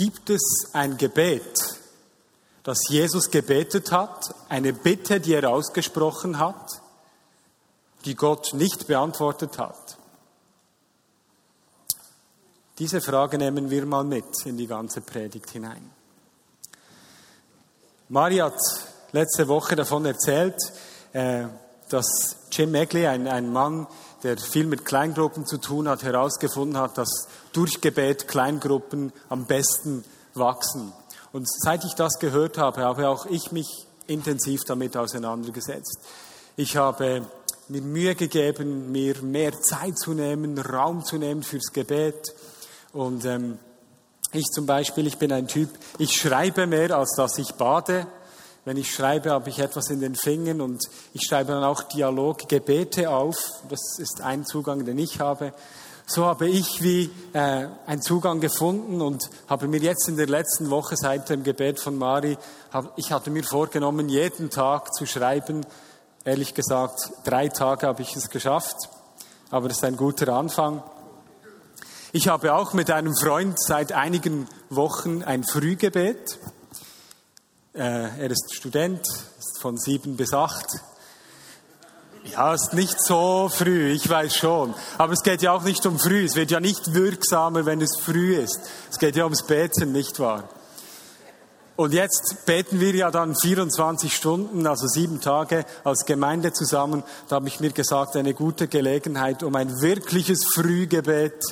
Gibt es ein Gebet, das Jesus gebetet hat, eine Bitte, die er ausgesprochen hat, die Gott nicht beantwortet hat? Diese Frage nehmen wir mal mit in die ganze Predigt hinein. Mari hat letzte Woche davon erzählt, äh, dass Jim Megley, ein, ein Mann, der viel mit Kleingruppen zu tun hat, herausgefunden hat, dass durch Gebet Kleingruppen am besten wachsen. Und seit ich das gehört habe, habe auch ich mich intensiv damit auseinandergesetzt. Ich habe mir Mühe gegeben, mir mehr Zeit zu nehmen, Raum zu nehmen fürs Gebet. Und ähm, ich zum Beispiel, ich bin ein Typ, ich schreibe mehr, als dass ich bade. Wenn ich schreibe, habe ich etwas in den Fingern und ich schreibe dann auch Dialog, Gebete auf. Das ist ein Zugang, den ich habe. So habe ich wie äh, einen Zugang gefunden und habe mir jetzt in der letzten Woche seit dem Gebet von Mari, hab, ich hatte mir vorgenommen, jeden Tag zu schreiben. Ehrlich gesagt, drei Tage habe ich es geschafft, aber das ist ein guter Anfang. Ich habe auch mit einem Freund seit einigen Wochen ein Frühgebet. Äh, er ist Student, ist von sieben bis acht. Ja, ist nicht so früh, ich weiß schon. Aber es geht ja auch nicht um früh. Es wird ja nicht wirksamer, wenn es früh ist. Es geht ja ums Beten, nicht wahr? Und jetzt beten wir ja dann 24 Stunden, also sieben Tage als Gemeinde zusammen. Da habe ich mir gesagt, eine gute Gelegenheit, um ein wirkliches Frühgebet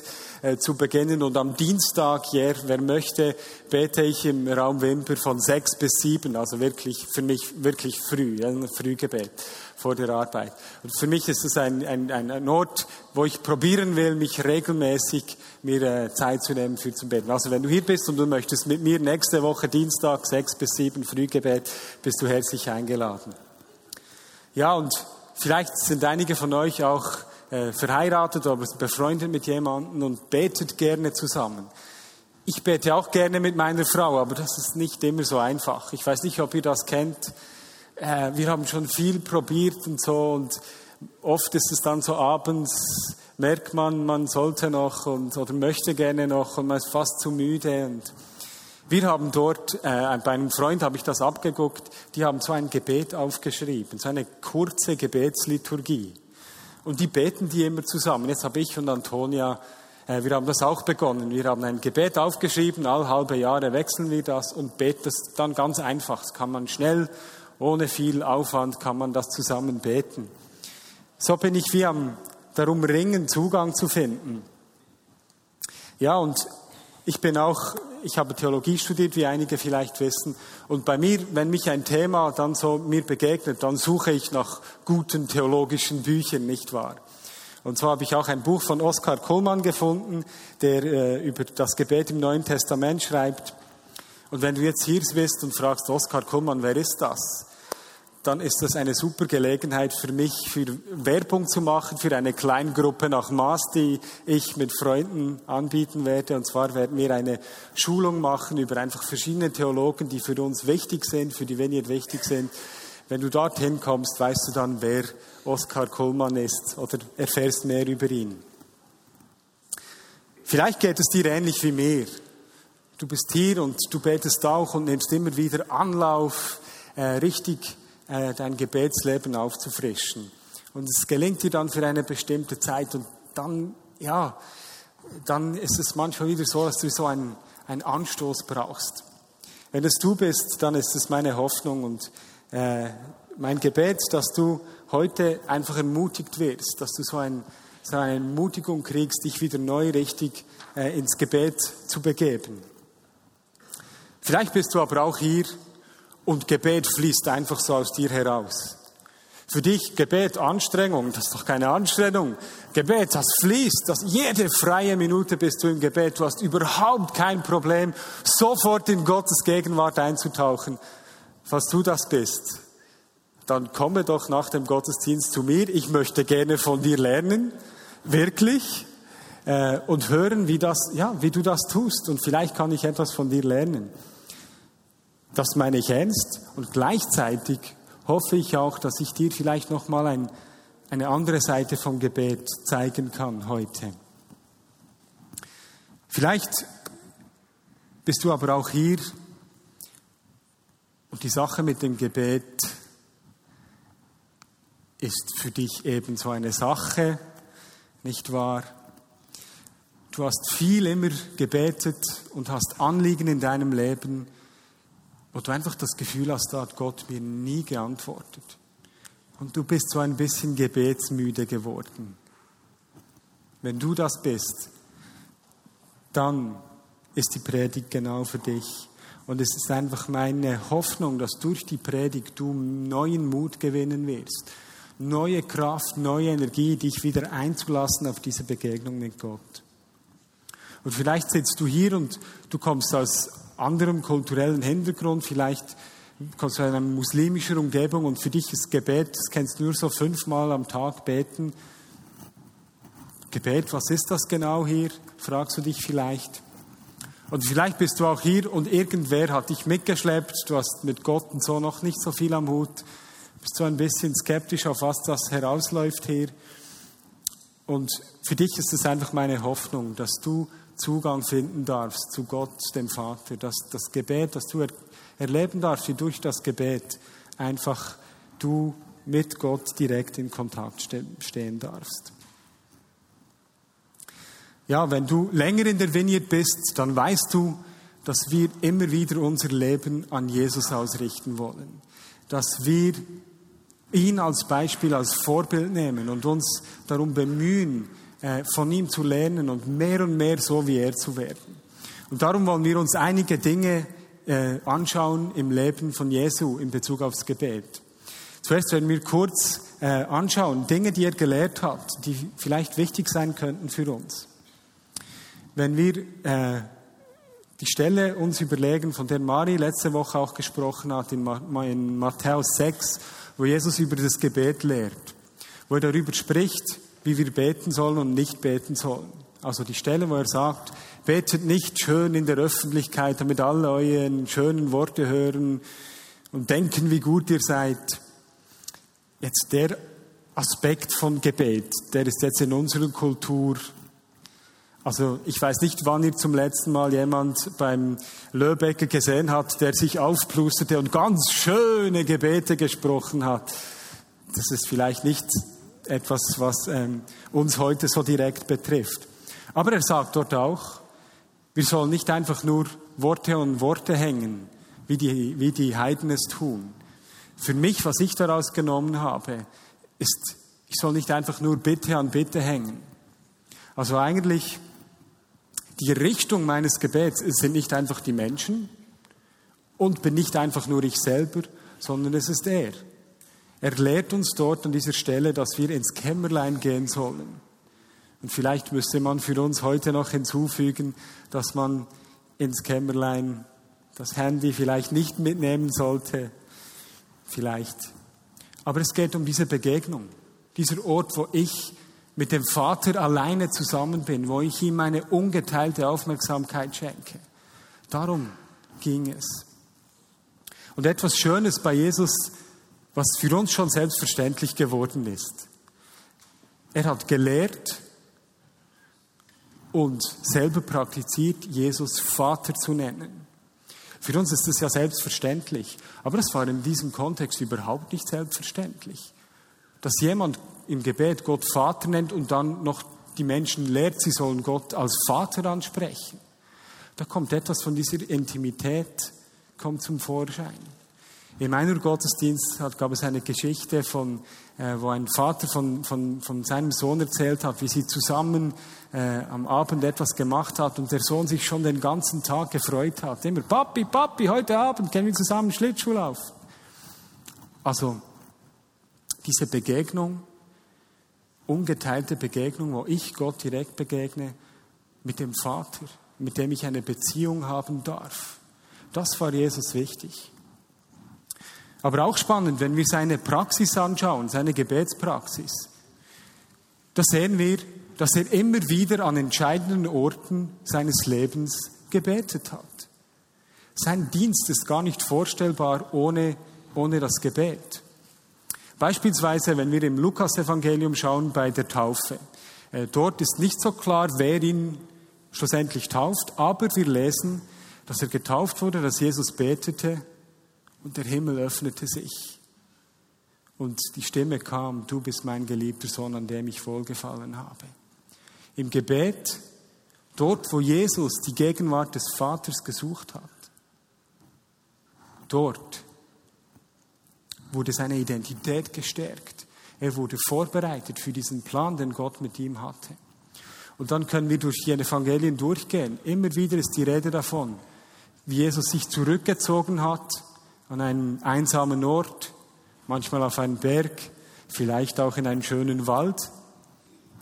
äh, zu beginnen. Und am Dienstag, ja, wer möchte, bete ich im Raum Wimper von sechs bis sieben, also wirklich für mich wirklich früh, ein Frühgebet vor der Arbeit. Und für mich ist es ein, ein, ein Ort, wo ich probieren will, mich regelmäßig mir äh, Zeit zu nehmen für zum Beten. Also wenn du hier bist und du möchtest mit mir nächste Woche Dienstag sechs bis sieben Frühgebet, bist du herzlich eingeladen. Ja, und vielleicht sind einige von euch auch äh, verheiratet oder befreundet mit jemandem und betet gerne zusammen. Ich bete auch gerne mit meiner Frau, aber das ist nicht immer so einfach. Ich weiß nicht, ob ihr das kennt. Äh, wir haben schon viel probiert und so und oft ist es dann so abends, merkt man, man sollte noch und, oder möchte gerne noch und man ist fast zu müde und wir haben dort, äh, bei einem Freund habe ich das abgeguckt, die haben so ein Gebet aufgeschrieben, so eine kurze Gebetsliturgie. Und die beten die immer zusammen. Jetzt habe ich und Antonia, äh, wir haben das auch begonnen. Wir haben ein Gebet aufgeschrieben, alle halbe Jahre wechseln wir das und beten das dann ganz einfach. Das kann man schnell, ohne viel Aufwand, kann man das zusammen beten. So bin ich wie am darum ringen, Zugang zu finden. Ja, und ich bin auch ich habe Theologie studiert, wie einige vielleicht wissen. Und bei mir, wenn mich ein Thema dann so mir begegnet, dann suche ich nach guten theologischen Büchern, nicht wahr? Und zwar habe ich auch ein Buch von Oskar Kohlmann gefunden, der äh, über das Gebet im Neuen Testament schreibt. Und wenn du jetzt hier bist und fragst, Oskar Kohlmann, wer ist das? Dann ist das eine super Gelegenheit für mich, für Werbung zu machen, für eine Kleingruppe nach Maß, die ich mit Freunden anbieten werde. Und zwar werden wir eine Schulung machen über einfach verschiedene Theologen, die für uns wichtig sind, für die Vineyard wichtig sind. Wenn du dorthin kommst, weißt du dann, wer Oskar Kohlmann ist oder erfährst mehr über ihn. Vielleicht geht es dir ähnlich wie mir. Du bist hier und du betest auch und nimmst immer wieder Anlauf, äh, richtig äh, dein Gebetsleben aufzufrischen. Und es gelingt dir dann für eine bestimmte Zeit und dann, ja, dann ist es manchmal wieder so, dass du so einen, einen Anstoß brauchst. Wenn es du bist, dann ist es meine Hoffnung und äh, mein Gebet, dass du heute einfach ermutigt wirst, dass du so, ein, so eine Ermutigung kriegst, dich wieder neu richtig äh, ins Gebet zu begeben. Vielleicht bist du aber auch hier und Gebet fließt einfach so aus dir heraus. Für dich Gebet Anstrengung, das ist doch keine Anstrengung. Gebet, das fließt, das jede freie Minute bist du im Gebet. Du hast überhaupt kein Problem, sofort in Gottes Gegenwart einzutauchen. Falls du das bist, dann komme doch nach dem Gottesdienst zu mir. Ich möchte gerne von dir lernen, wirklich, äh, und hören, wie das, ja, wie du das tust. Und vielleicht kann ich etwas von dir lernen. Das meine ich ernst. Und gleichzeitig hoffe ich auch, dass ich dir vielleicht noch mal ein, eine andere Seite vom Gebet zeigen kann heute. Vielleicht bist du aber auch hier und die Sache mit dem Gebet ist für dich eben so eine Sache, nicht wahr? Du hast viel immer gebetet und hast Anliegen in deinem Leben, wo du einfach das Gefühl hast, da hat Gott mir nie geantwortet. Und du bist so ein bisschen gebetsmüde geworden. Wenn du das bist, dann ist die Predigt genau für dich. Und es ist einfach meine Hoffnung, dass durch die Predigt du neuen Mut gewinnen wirst. Neue Kraft, neue Energie, dich wieder einzulassen auf diese Begegnung mit Gott. Und vielleicht sitzt du hier und du kommst aus anderem kulturellen Hintergrund, vielleicht kommst du aus einer muslimischen Umgebung und für dich ist Gebet, das kennst du nur so fünfmal am Tag beten. Gebet, was ist das genau hier? Fragst du dich vielleicht. Und vielleicht bist du auch hier und irgendwer hat dich mitgeschleppt, du hast mit Gott und so noch nicht so viel am Hut, bist so ein bisschen skeptisch, auf was das herausläuft hier. Und für dich ist es einfach meine Hoffnung, dass du Zugang finden darfst zu Gott, dem Vater, dass das Gebet, dass du erleben darfst, wie durch das Gebet einfach du mit Gott direkt in Kontakt stehen darfst. Ja, wenn du länger in der Vineyard bist, dann weißt du, dass wir immer wieder unser Leben an Jesus ausrichten wollen. Dass wir ihn als Beispiel, als Vorbild nehmen und uns darum bemühen, von ihm zu lernen und mehr und mehr so wie er zu werden. Und darum wollen wir uns einige Dinge äh, anschauen im Leben von Jesu in Bezug aufs Gebet. Zuerst werden wir kurz äh, anschauen, Dinge, die er gelehrt hat, die vielleicht wichtig sein könnten für uns. Wenn wir die Stelle uns überlegen, von der Mari letzte Woche auch gesprochen hat, in Matthäus 6, wo Jesus über das Gebet lehrt, wo er darüber spricht, wie wir beten sollen und nicht beten sollen. Also die Stelle, wo er sagt, betet nicht schön in der Öffentlichkeit, damit alle eure schönen Worte hören und denken, wie gut ihr seid. Jetzt der Aspekt von Gebet, der ist jetzt in unserer Kultur also ich weiß nicht, wann ihr zum letzten Mal jemand beim Löbecker gesehen hat, der sich aufplusterte und ganz schöne Gebete gesprochen hat. Das ist vielleicht nicht etwas, was ähm, uns heute so direkt betrifft. Aber er sagt dort auch, wir sollen nicht einfach nur Worte und Worte hängen, wie die, wie die Heiden es tun. Für mich, was ich daraus genommen habe, ist, ich soll nicht einfach nur Bitte an Bitte hängen. Also eigentlich, die Richtung meines Gebets sind nicht einfach die Menschen und bin nicht einfach nur ich selber, sondern es ist er. Er lehrt uns dort an dieser Stelle, dass wir ins Kämmerlein gehen sollen. Und vielleicht müsste man für uns heute noch hinzufügen, dass man ins Kämmerlein das Handy vielleicht nicht mitnehmen sollte. Vielleicht. Aber es geht um diese Begegnung. Dieser Ort, wo ich mit dem Vater alleine zusammen bin, wo ich ihm meine ungeteilte Aufmerksamkeit schenke. Darum ging es. Und etwas Schönes bei Jesus was für uns schon selbstverständlich geworden ist. Er hat gelehrt und selber praktiziert, Jesus Vater zu nennen. Für uns ist das ja selbstverständlich, aber es war in diesem Kontext überhaupt nicht selbstverständlich. Dass jemand im Gebet Gott Vater nennt und dann noch die Menschen lehrt, sie sollen Gott als Vater ansprechen. Da kommt etwas von dieser Intimität, kommt zum Vorschein. Im meiner Gottesdienst gab es eine Geschichte, von, äh, wo ein Vater von, von, von seinem Sohn erzählt hat, wie sie zusammen äh, am Abend etwas gemacht hat und der Sohn sich schon den ganzen Tag gefreut hat. Immer, Papi, Papi, heute Abend gehen wir zusammen Schlittschuh laufen. Also, Diese Begegnung, ungeteilte Begegnung, wo ich Gott direkt begegne mit dem Vater, mit dem ich eine Beziehung haben darf. Das war Jesus wichtig. Aber auch spannend, wenn wir seine Praxis anschauen, seine Gebetspraxis, da sehen wir, dass er immer wieder an entscheidenden Orten seines Lebens gebetet hat. Sein Dienst ist gar nicht vorstellbar ohne, ohne das Gebet. Beispielsweise, wenn wir im Lukas-Evangelium schauen bei der Taufe. Äh, dort ist nicht so klar, wer ihn schlussendlich tauft, aber wir lesen, dass er getauft wurde, dass Jesus betete und der Himmel öffnete sich. Und die Stimme kam, du bist mein geliebter Sohn, an dem ich wohlgefallen habe. Im Gebet, dort wo Jesus die Gegenwart des Vaters gesucht hat, dort wurde seine Identität gestärkt. Er wurde vorbereitet für diesen Plan, den Gott mit ihm hatte. Und dann können wir durch die Evangelien durchgehen. Immer wieder ist die Rede davon, wie Jesus sich zurückgezogen hat an einen einsamen Ort, manchmal auf einen Berg, vielleicht auch in einen schönen Wald.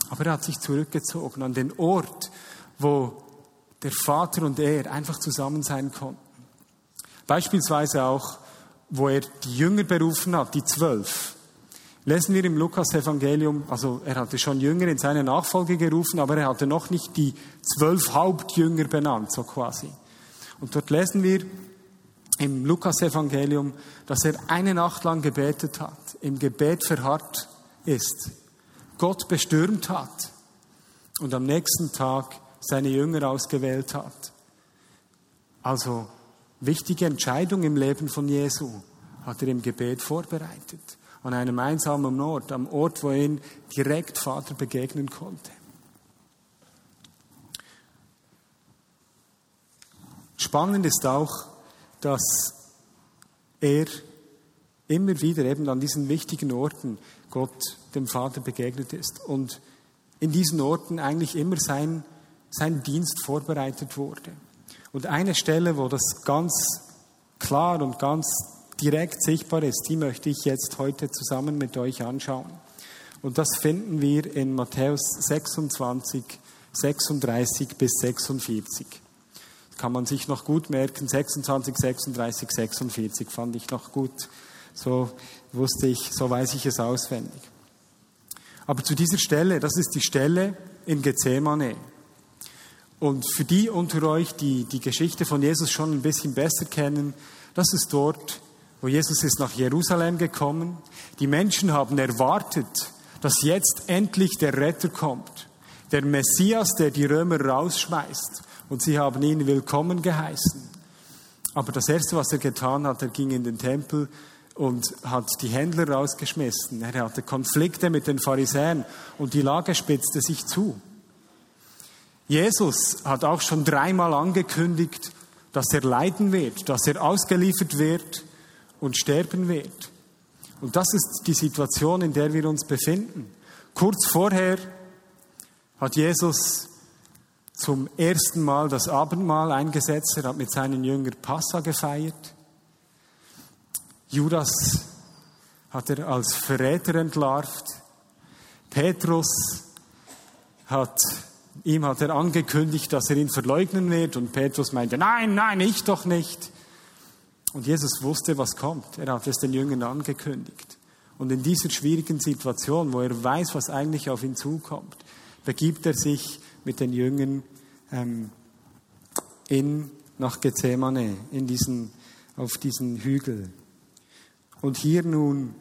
Aber er hat sich zurückgezogen an den Ort, wo der Vater und er einfach zusammen sein konnten. Beispielsweise auch, wo er die Jünger berufen hat, die zwölf. Lesen wir im Lukas-Evangelium, also er hatte schon Jünger in seine Nachfolge gerufen, aber er hatte noch nicht die zwölf Hauptjünger benannt, so quasi. Und dort lesen wir im Lukas-Evangelium, dass er eine Nacht lang gebetet hat, im Gebet verharrt ist, Gott bestürmt hat und am nächsten Tag seine Jünger ausgewählt hat. Also wichtige Entscheidung im Leben von Jesu hat er im Gebet vorbereitet. An einem einsamen Ort, am Ort, wo ihn direkt Vater begegnen konnte. Spannend ist auch, dass er immer wieder eben an diesen wichtigen Orten Gott, dem Vater, begegnet ist und in diesen Orten eigentlich immer sein, sein Dienst vorbereitet wurde. Und eine Stelle, wo das ganz klar und ganz direkt sichtbar ist, die möchte ich jetzt heute zusammen mit euch anschauen. Und das finden wir in Matthäus 26, 36 bis 46 kann man sich noch gut merken. 26, 36, 46 fand ich noch gut. So wusste ich, so weiß ich es auswendig. Aber zu dieser Stelle, das ist die Stelle in Gethsemane. Und für die unter euch, die die Geschichte von Jesus schon ein bisschen besser kennen, das ist dort, wo Jesus ist nach Jerusalem gekommen. Die Menschen haben erwartet, dass jetzt endlich der Retter kommt. Der Messias, der die Römer rausschmeißt und sie haben ihn willkommen geheißen. Aber das Erste, was er getan hat, er ging in den Tempel und hat die Händler rausgeschmissen. Er hatte Konflikte mit den Pharisäern und die Lage spitzte sich zu. Jesus hat auch schon dreimal angekündigt, dass er leiden wird, dass er ausgeliefert wird und sterben wird. Und das ist die Situation, in der wir uns befinden. Kurz vorher hat Jesus zum ersten Mal das Abendmahl eingesetzt. Er hat mit seinen Jüngern Passa gefeiert. Judas hat er als Verräter entlarvt. Petrus hat, ihm hat er angekündigt, dass er ihn verleugnen wird. Und Petrus meinte, nein, nein, ich doch nicht. Und Jesus wusste, was kommt. Er hat es den Jüngern angekündigt. Und in dieser schwierigen Situation, wo er weiß, was eigentlich auf ihn zukommt, begibt er sich mit den Jüngern ähm, in, nach Gethsemane, in diesen, auf diesen Hügel. Und hier nun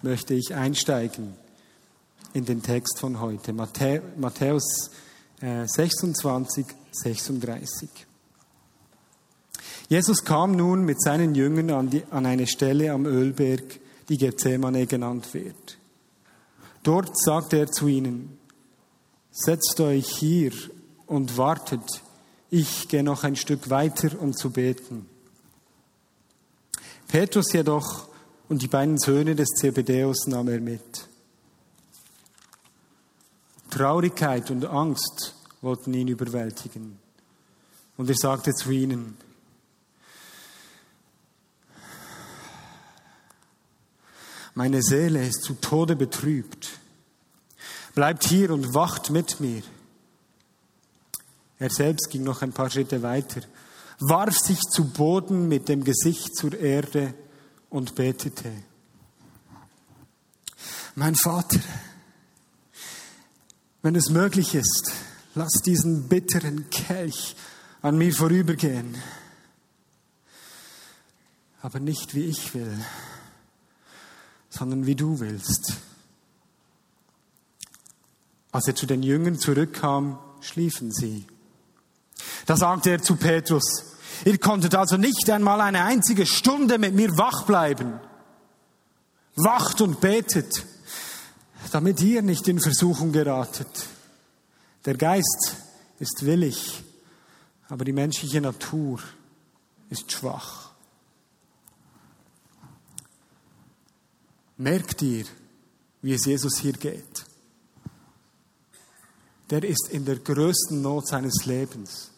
möchte ich einsteigen in den Text von heute, Matthäus äh, 26, 36. Jesus kam nun mit seinen Jüngern an, die, an eine Stelle am Ölberg, die Gethsemane genannt wird. Dort sagte er zu ihnen, setzt euch hier und wartet. Ich gehe noch ein Stück weiter, um zu beten. Petrus jedoch und die beiden Söhne des Zebedeus nahm er mit. Traurigkeit und Angst wollten ihn überwältigen. Und er sagte zu ihnen, Meine Seele ist zu Tode betrübt. Bleibt hier und wacht mit mir. Er selbst ging noch ein paar Schritte weiter, warf sich zu Boden mit dem Gesicht zur Erde und betete. Mein Vater, wenn es möglich ist, lass diesen bitteren Kelch an mir vorübergehen. Aber nicht wie ich will, sondern wie du willst. Als er zu den Jüngern zurückkam, schliefen sie. Da sagte er zu Petrus, ihr konntet also nicht einmal eine einzige Stunde mit mir wach bleiben. Wacht und betet, damit ihr nicht in Versuchung geratet. Der Geist ist willig, aber die menschliche Natur ist schwach. Merkt ihr, wie es Jesus hier geht? Der ist in der größten Not seines Lebens.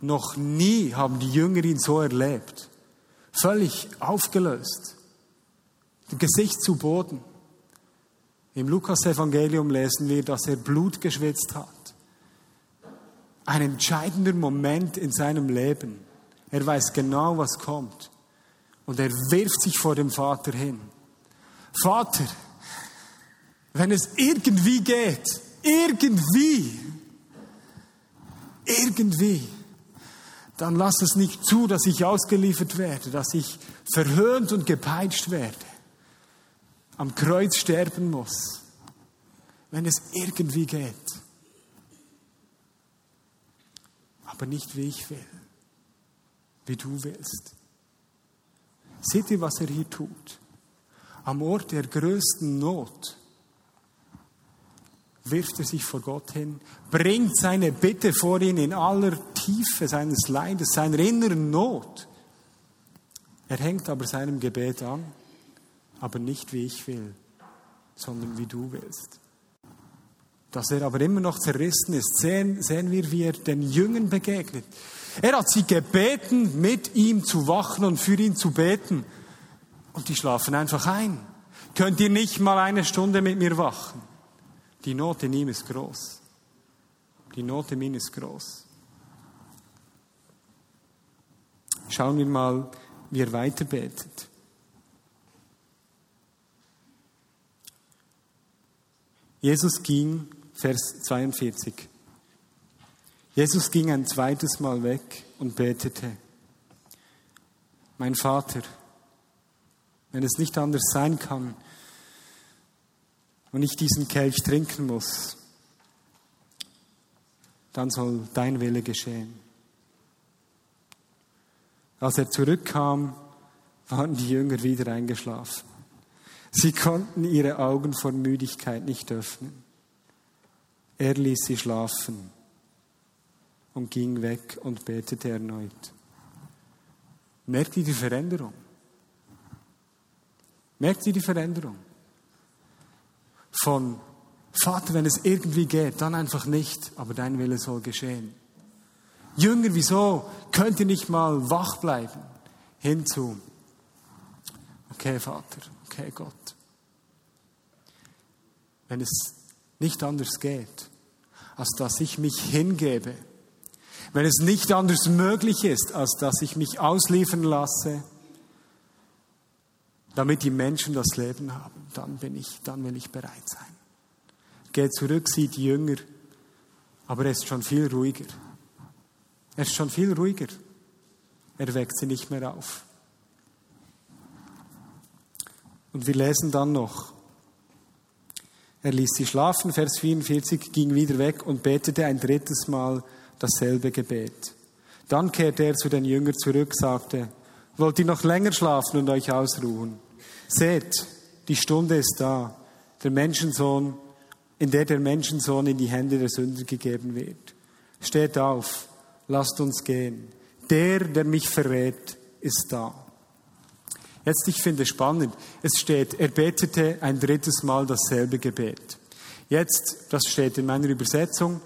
Noch nie haben die Jünger ihn so erlebt. Völlig aufgelöst. Gesicht zu Boden. Im Lukas-Evangelium lesen wir, dass er Blut geschwitzt hat. Ein entscheidender Moment in seinem Leben. Er weiß genau, was kommt. Und er wirft sich vor dem Vater hin. Vater, wenn es irgendwie geht, irgendwie, irgendwie, dann lass es nicht zu, dass ich ausgeliefert werde, dass ich verhöhnt und gepeitscht werde, am Kreuz sterben muss, wenn es irgendwie geht. Aber nicht wie ich will, wie du willst. Seht ihr, was er hier tut? Am Ort der größten Not wirft er sich vor Gott hin, bringt seine Bitte vor ihn in aller Tiefe seines Leides, seiner inneren Not. Er hängt aber seinem Gebet an, aber nicht wie ich will, sondern wie du willst. Dass er aber immer noch zerrissen ist, sehen, sehen wir, wie er den Jüngern begegnet. Er hat sie gebeten, mit ihm zu wachen und für ihn zu beten. Und die schlafen einfach ein. Könnt ihr nicht mal eine Stunde mit mir wachen? Die Not in ihm ist groß. Die Not in ihm ist groß. Schauen wir mal, wie er weiter betet. Jesus ging, Vers 42. Jesus ging ein zweites Mal weg und betete. Mein Vater, wenn es nicht anders sein kann, und ich diesen Kelch trinken muss, dann soll dein Wille geschehen. Als er zurückkam, waren die Jünger wieder eingeschlafen. Sie konnten ihre Augen vor Müdigkeit nicht öffnen. Er ließ sie schlafen und ging weg und betete erneut. Merkt ihr die Veränderung? Merkt ihr die Veränderung? Von Vater, wenn es irgendwie geht, dann einfach nicht, aber dein Wille soll geschehen. Jünger, wieso könnt ihr nicht mal wach bleiben? Hinzu, okay Vater, okay Gott. Wenn es nicht anders geht, als dass ich mich hingebe, wenn es nicht anders möglich ist, als dass ich mich ausliefern lasse, damit die Menschen das Leben haben, dann bin ich, dann will ich bereit sein. Geht zurück, sieht die Jünger, aber er ist schon viel ruhiger. Er ist schon viel ruhiger. Er weckt sie nicht mehr auf. Und wir lesen dann noch. Er ließ sie schlafen, Vers 44, ging wieder weg und betete ein drittes Mal dasselbe Gebet. Dann kehrte er zu den Jüngern zurück, sagte, wollt ihr noch länger schlafen und euch ausruhen? Seht, die Stunde ist da, der Menschensohn, in der der Menschensohn in die Hände der Sünder gegeben wird. Steht auf, lasst uns gehen. Der, der mich verrät, ist da. Jetzt, ich finde es spannend. Es steht, er betete ein drittes Mal dasselbe Gebet. Jetzt, das steht in meiner Übersetzung,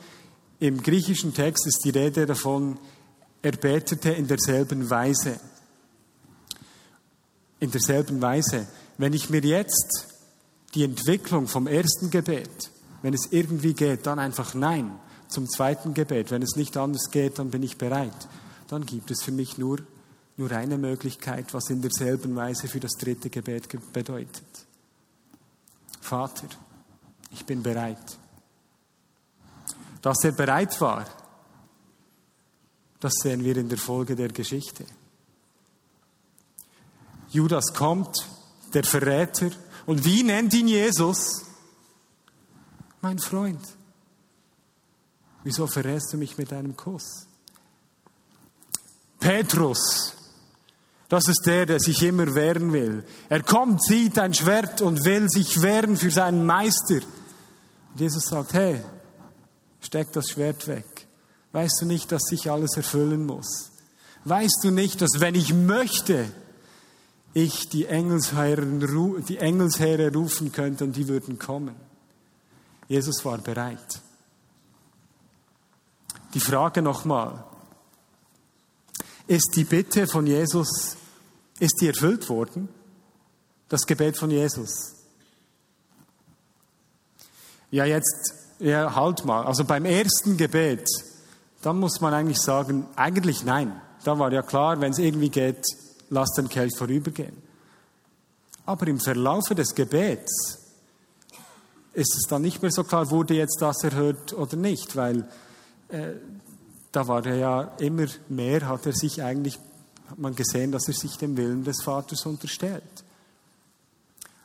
im griechischen Text ist die Rede davon, er betete in derselben Weise in derselben Weise. wenn ich mir jetzt die Entwicklung vom ersten Gebet, wenn es irgendwie geht, dann einfach Nein zum zweiten Gebet. Wenn es nicht anders geht, dann bin ich bereit. Dann gibt es für mich nur, nur eine Möglichkeit, was in derselben Weise für das dritte Gebet bedeutet. Vater, ich bin bereit. Dass er bereit war, das sehen wir in der Folge der Geschichte. Judas kommt, der Verräter, und wie nennt ihn Jesus? Mein Freund. Wieso verrätst du mich mit einem Kuss? Petrus, das ist der, der sich immer wehren will. Er kommt, zieht ein Schwert und will sich wehren für seinen Meister. Und Jesus sagt, hey, steck das Schwert weg. Weißt du nicht, dass sich alles erfüllen muss? Weißt du nicht, dass wenn ich möchte, ich die die Engelsheere rufen könnte und die würden kommen? Jesus war bereit. Die Frage nochmal. Ist die Bitte von Jesus, ist die erfüllt worden? Das Gebet von Jesus? Ja, jetzt, ja, halt mal. Also beim ersten Gebet, dann muss man eigentlich sagen, eigentlich nein. Da war ja klar, wenn es irgendwie geht, lass den Kelch vorübergehen. Aber im Verlaufe des Gebets ist es dann nicht mehr so klar, wurde jetzt das erhört oder nicht, weil äh, da war er ja immer mehr, hat er sich eigentlich, hat man gesehen, dass er sich dem Willen des Vaters unterstellt.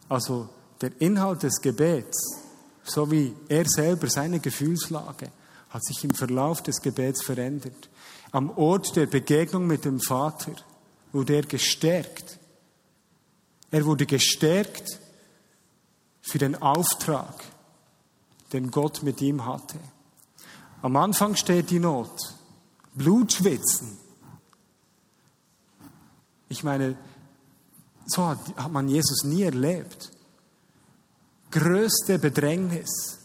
Also der Inhalt des Gebets, so wie er selber seine Gefühlslage, hat sich im Verlauf des Gebets verändert. Am Ort der Begegnung mit dem Vater wurde er gestärkt. Er wurde gestärkt für den Auftrag, den Gott mit ihm hatte. Am Anfang steht die Not. Blutschwitzen. Ich meine, so hat man Jesus nie erlebt. Größte Bedrängnis.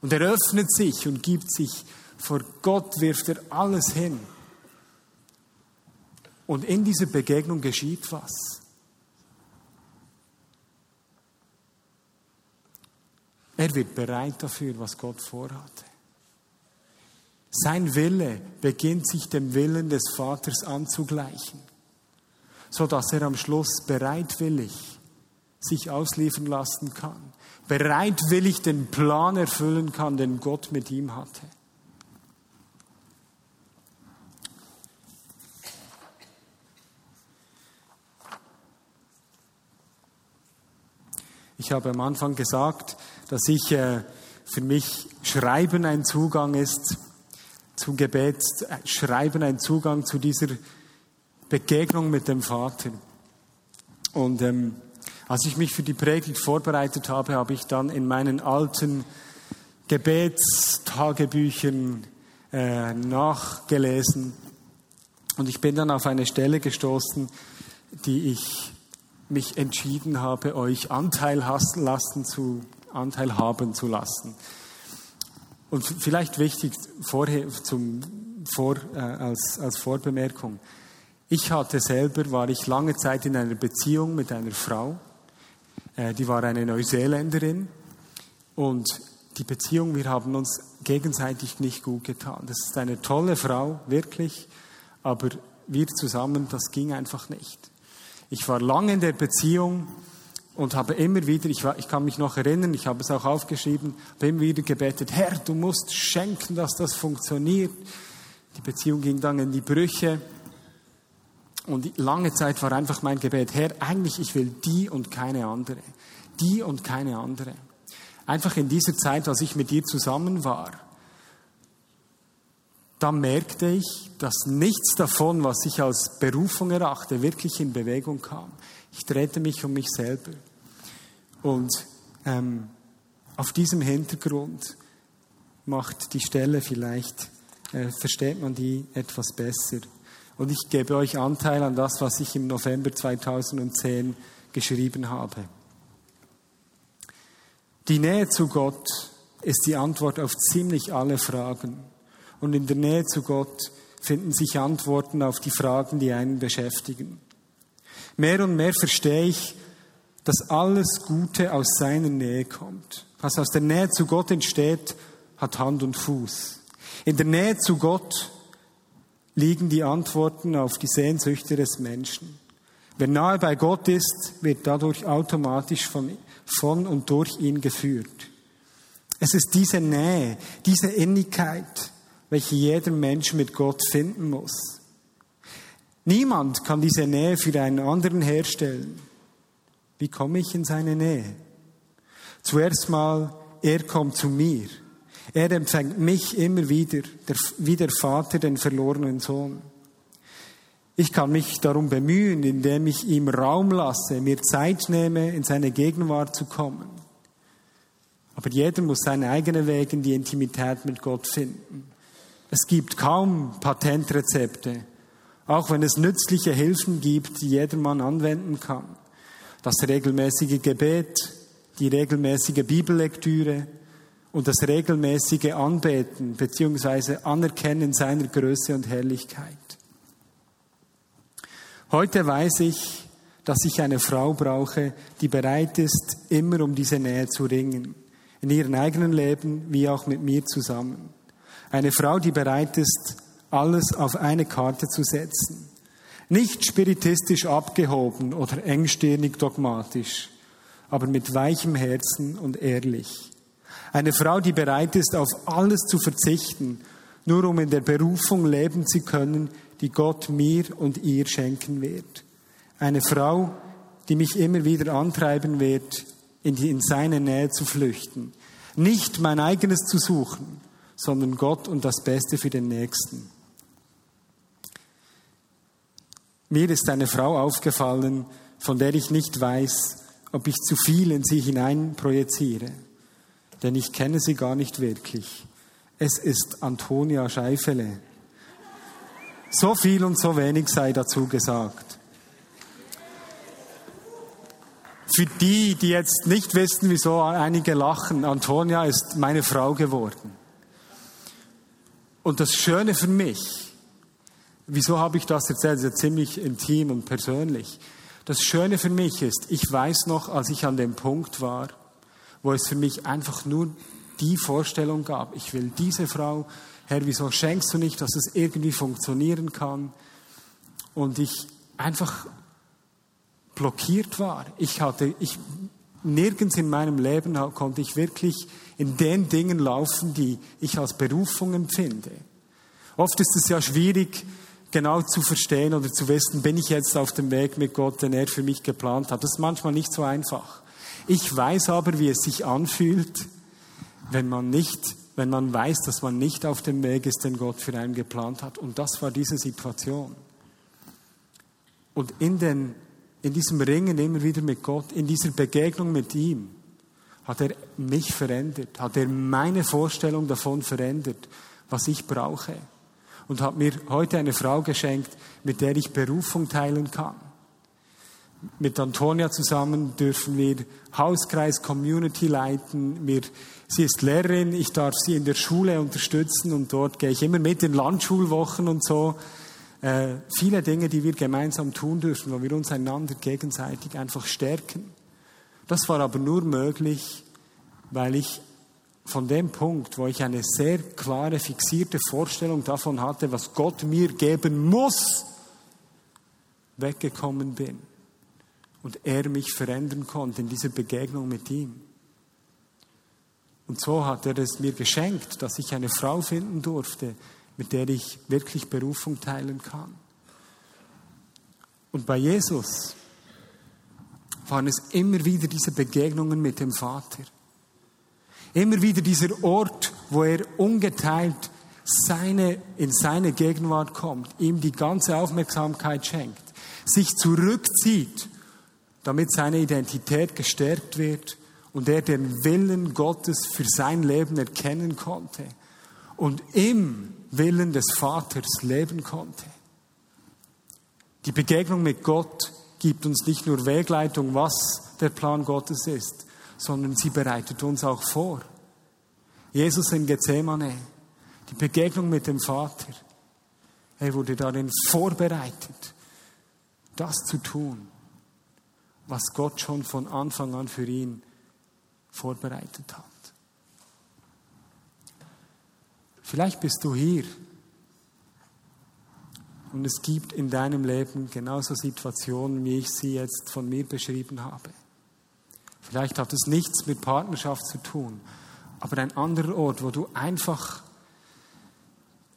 Und er öffnet sich und gibt sich vor Gott, wirft er alles hin. Und in dieser Begegnung geschieht was. Er wird bereit dafür, was Gott vorhatte. Sein Wille beginnt sich dem Willen des Vaters anzugleichen, so dass er am Schluss bereitwillig sich ausliefern lassen kann, bereitwillig den Plan erfüllen kann, den Gott mit ihm hatte. Ich habe am Anfang gesagt, dass ich äh, für mich Schreiben ein Zugang ist zum Gebet, Schreiben ein Zugang zu dieser Begegnung mit dem Vater. Und ähm, als ich mich für die Predigt vorbereitet habe, habe ich dann in meinen alten Gebetstagebüchern äh, nachgelesen und ich bin dann auf eine Stelle gestoßen, die ich mich entschieden habe, euch Anteil lassen zu, Anteil haben zu lassen. Und vielleicht wichtig vorher zum, vor, äh, als, als Vorbemerkung. Ich hatte selber, war ich lange Zeit in einer Beziehung mit einer Frau, äh, die war eine Neuseeländerin und die Beziehung, wir haben uns gegenseitig nicht gut getan. Das ist eine tolle Frau, wirklich, aber wir zusammen, das ging einfach nicht. Ich war lange in der Beziehung und habe immer wieder, ich, war, ich kann mich noch erinnern, ich habe es auch aufgeschrieben, habe immer wieder gebetet, Herr, du musst schenken, dass das funktioniert. Die Beziehung ging dann in die Brüche. Und lange Zeit war einfach mein Gebet, Herr, eigentlich ich will die und keine andere. Die und keine andere. Einfach in dieser Zeit, als ich mit dir zusammen war, da merkte ich, dass nichts davon, was ich als Berufung erachte, wirklich in Bewegung kam. Ich drehte mich um mich selber. Und ähm, auf diesem Hintergrund macht die Stelle vielleicht, äh, versteht man die etwas besser. Und ich gebe euch Anteil an das, was ich im November 2010 geschrieben habe. Die Nähe zu Gott ist die Antwort auf ziemlich alle Fragen. Und in der Nähe zu Gott finden sich Antworten auf die Fragen, die einen beschäftigen. Mehr und mehr verstehe ich, dass alles Gute aus seiner Nähe kommt. Was aus der Nähe zu Gott entsteht, hat Hand und Fuß. In der Nähe zu Gott liegen die Antworten auf die Sehnsüchte des Menschen. Wer nahe bei Gott ist, wird dadurch automatisch von, von und durch ihn geführt. Es ist diese Nähe, diese Innigkeit, welche jeder Mensch mit Gott finden muss. Niemand kann diese Nähe für einen anderen herstellen. Wie komme ich in seine Nähe? Zuerst mal, er kommt zu mir. Er empfängt mich immer wieder, der, wie der Vater den verlorenen Sohn. Ich kann mich darum bemühen, indem ich ihm Raum lasse, mir Zeit nehme, in seine Gegenwart zu kommen. Aber jeder muss seinen eigenen Weg in die Intimität mit Gott finden. Es gibt kaum Patentrezepte, auch wenn es nützliche Hilfen gibt, die jedermann anwenden kann. Das regelmäßige Gebet, die regelmäßige Bibellektüre und das regelmäßige Anbeten bzw. Anerkennen seiner Größe und Herrlichkeit. Heute weiß ich, dass ich eine Frau brauche, die bereit ist, immer um diese Nähe zu ringen, in ihrem eigenen Leben wie auch mit mir zusammen. Eine Frau, die bereit ist, alles auf eine Karte zu setzen. Nicht spiritistisch abgehoben oder engstirnig dogmatisch, aber mit weichem Herzen und ehrlich. Eine Frau, die bereit ist, auf alles zu verzichten, nur um in der Berufung leben zu können, die Gott mir und ihr schenken wird. Eine Frau, die mich immer wieder antreiben wird, in, die, in seine Nähe zu flüchten. Nicht mein eigenes zu suchen, sondern Gott und das Beste für den Nächsten. Mir ist eine Frau aufgefallen, von der ich nicht weiß, ob ich zu viel in sie hinein projiziere. Denn ich kenne sie gar nicht wirklich. Es ist Antonia Scheifele. So viel und so wenig sei dazu gesagt. Für die, die jetzt nicht wissen, wieso einige lachen, Antonia ist meine Frau geworden. Und das Schöne für mich, wieso habe ich das erzählt, ist ja ziemlich intim und persönlich. Das Schöne für mich ist, ich weiß noch, als ich an dem Punkt war, wo es für mich einfach nur die Vorstellung gab, ich will diese Frau, Herr, wieso schenkst du nicht, dass es irgendwie funktionieren kann? Und ich einfach blockiert war. Ich hatte, ich, nirgends in meinem Leben konnte ich wirklich in den Dingen laufen, die ich als Berufung empfinde. Oft ist es ja schwierig, genau zu verstehen oder zu wissen, bin ich jetzt auf dem Weg mit Gott, den er für mich geplant hat. Das ist manchmal nicht so einfach. Ich weiß aber, wie es sich anfühlt, wenn man nicht, wenn man weiß, dass man nicht auf dem Weg ist, den Gott für einen geplant hat. Und das war diese Situation. Und in den, in diesem Ringen immer wieder mit Gott, in dieser Begegnung mit ihm, hat er mich verändert, hat er meine Vorstellung davon verändert, was ich brauche. Und hat mir heute eine Frau geschenkt, mit der ich Berufung teilen kann. Mit Antonia zusammen dürfen wir Hauskreis Community leiten. Wir, sie ist Lehrerin, ich darf sie in der Schule unterstützen und dort gehe ich immer mit in Landschulwochen und so. Äh, viele Dinge, die wir gemeinsam tun dürfen, wo wir uns einander gegenseitig einfach stärken. Das war aber nur möglich, weil ich von dem Punkt, wo ich eine sehr klare, fixierte Vorstellung davon hatte, was Gott mir geben muss, weggekommen bin und er mich verändern konnte in dieser Begegnung mit ihm. Und so hat er es mir geschenkt, dass ich eine Frau finden durfte, mit der ich wirklich Berufung teilen kann. Und bei Jesus waren es immer wieder diese Begegnungen mit dem Vater. Immer wieder dieser Ort, wo er ungeteilt seine, in seine Gegenwart kommt, ihm die ganze Aufmerksamkeit schenkt, sich zurückzieht, damit seine Identität gestärkt wird und er den Willen Gottes für sein Leben erkennen konnte und im Willen des Vaters leben konnte. Die Begegnung mit Gott gibt uns nicht nur Wegleitung, was der Plan Gottes ist, sondern sie bereitet uns auch vor. Jesus in Gethsemane, die Begegnung mit dem Vater, er wurde darin vorbereitet, das zu tun. was Gott schon von Anfang an für ihn vorbereitet hat. Vielleicht bist du hier und es gibt in deinem Leben genauso Situationen, wie ich sie jetzt von mir beschrieben habe. Vielleicht hat es nichts mit Partnerschaft zu tun, aber ein anderer Ort, wo du einfach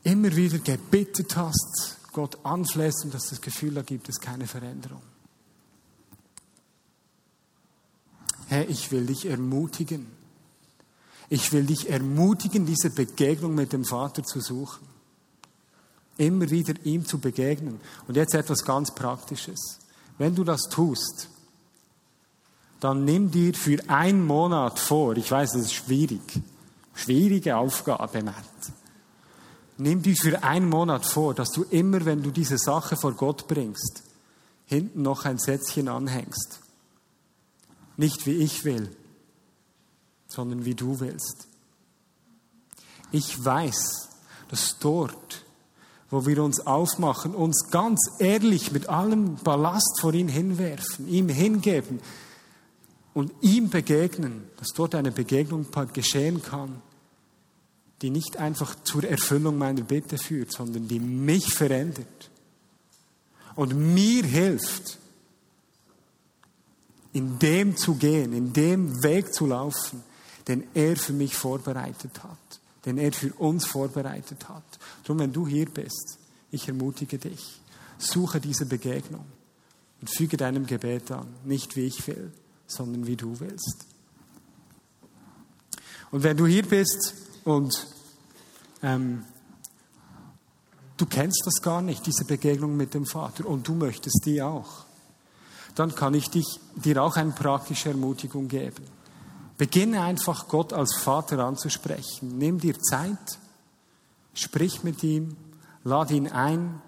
immer wieder gebittet hast, Gott anflehst und dass das Gefühl, da gibt es keine Veränderung. Herr, ich will dich ermutigen. Ich will dich ermutigen, diese Begegnung mit dem Vater zu suchen. Immer wieder ihm zu begegnen. Und jetzt etwas ganz Praktisches. Wenn du das tust, dann nimm dir für einen Monat vor, ich weiß, das ist schwierig, schwierige Aufgabe, Matt. Nimm dir für einen Monat vor, dass du immer, wenn du diese Sache vor Gott bringst, hinten noch ein Sätzchen anhängst. Nicht wie ich will, sondern wie du willst. Ich weiß, dass dort, wo wir uns aufmachen, uns ganz ehrlich mit allem Ballast vor ihn hinwerfen, ihm hingeben und ihm begegnen, dass dort eine Begegnung geschehen kann, die nicht einfach zur Erfüllung meiner Bitte führt, sondern die mich verändert und mir hilft, in dem zu gehen, in dem Weg zu laufen, den er für mich vorbereitet hat, den er für uns vorbereitet hat. Darum, wenn du hier bist, ich ermutige dich, suche diese Begegnung und füge deinem Gebet an, nicht wie ich will, sondern wie du willst. Und wenn du hier bist und ähm, du kennst das gar nicht, diese Begegnung mit dem Vater, und du möchtest die auch, dann kann ich dich, dir auch eine praktische Ermutigung geben. Beginne einfach Gott als Vater anzusprechen. Nimm dir Zeit, sprich mit ihm, lad ihn ein,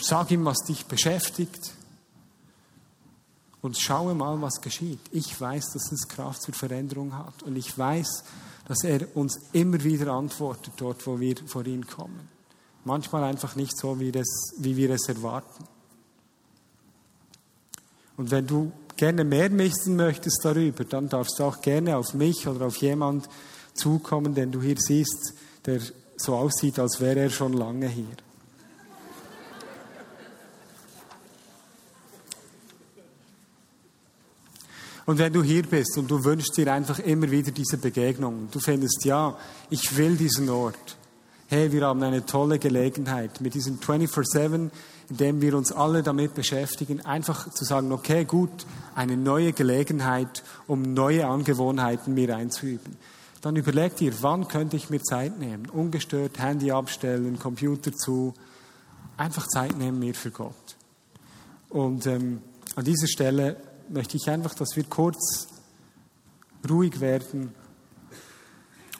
sag ihm, was dich beschäftigt und schaue mal, was geschieht. Ich weiß, dass es Kraft zur Veränderung hat und ich weiß, dass er uns immer wieder antwortet dort, wo wir vor ihn kommen. Manchmal einfach nicht so, wie, das, wie wir es erwarten. Und wenn du gerne mehr wissen möchtest darüber, dann darfst du auch gerne auf mich oder auf jemand zukommen, den du hier siehst, der so aussieht, als wäre er schon lange hier. Und wenn du hier bist und du wünschst dir einfach immer wieder diese Begegnung, du findest, ja, ich will diesen Ort. Hey, wir haben eine tolle Gelegenheit mit diesem 24-7, in dem wir uns alle damit beschäftigen, einfach zu sagen, okay, gut, eine neue Gelegenheit, um neue Angewohnheiten mir einzuüben. Dann überleg dir, wann könnte ich mir Zeit nehmen? Ungestört, Handy abstellen, Computer zu, einfach Zeit nehmen mir für Gott. Und ähm, an dieser Stelle möchte ich einfach, dass wir kurz ruhig werden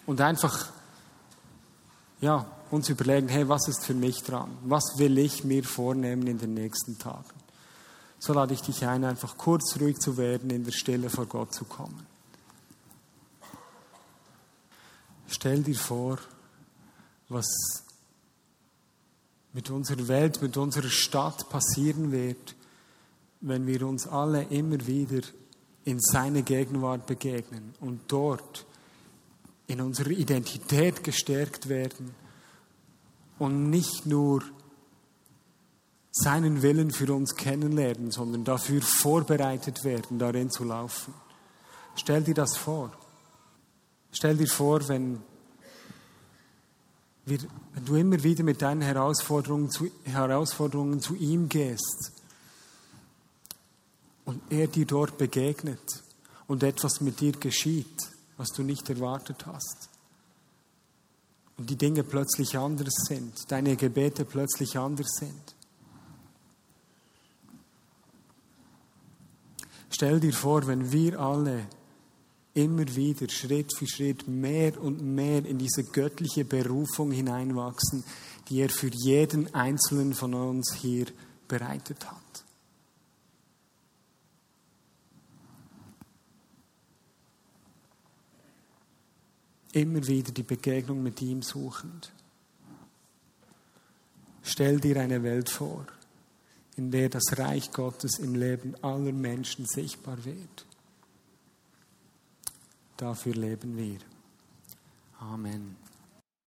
und einfach ja, uns überlegen, hey, was ist für mich dran? Was will ich mir vornehmen in den nächsten Tagen? So lade ich dich ein, einfach kurz ruhig zu werden, in der Stille vor Gott zu kommen. Stell dir vor, was mit unserer Welt, mit unserer Stadt passieren wird, wenn wir uns alle immer wieder in seine Gegenwart begegnen und dort in unserer Identität gestärkt werden und nicht nur seinen Willen für uns kennenlernen, sondern dafür vorbereitet werden, darin zu laufen. Stell dir das vor. Stell dir vor, wenn, wir, wenn du immer wieder mit deinen Herausforderungen zu, Herausforderungen zu ihm gehst und er dir dort begegnet und etwas mit dir geschieht, was du nicht erwartet hast. Und die Dinge plötzlich anders sind, deine Gebete plötzlich anders sind. Stell dir vor, wenn wir alle immer wieder Schritt für Schritt mehr und mehr in diese göttliche Berufung hineinwachsen, die er für jeden einzelnen von uns hier bereitet hat. Immer wieder die Begegnung mit ihm suchend. Stell dir eine Welt vor, in der das Reich Gottes im Leben aller Menschen sichtbar wird. Dafür leben wir. Amen.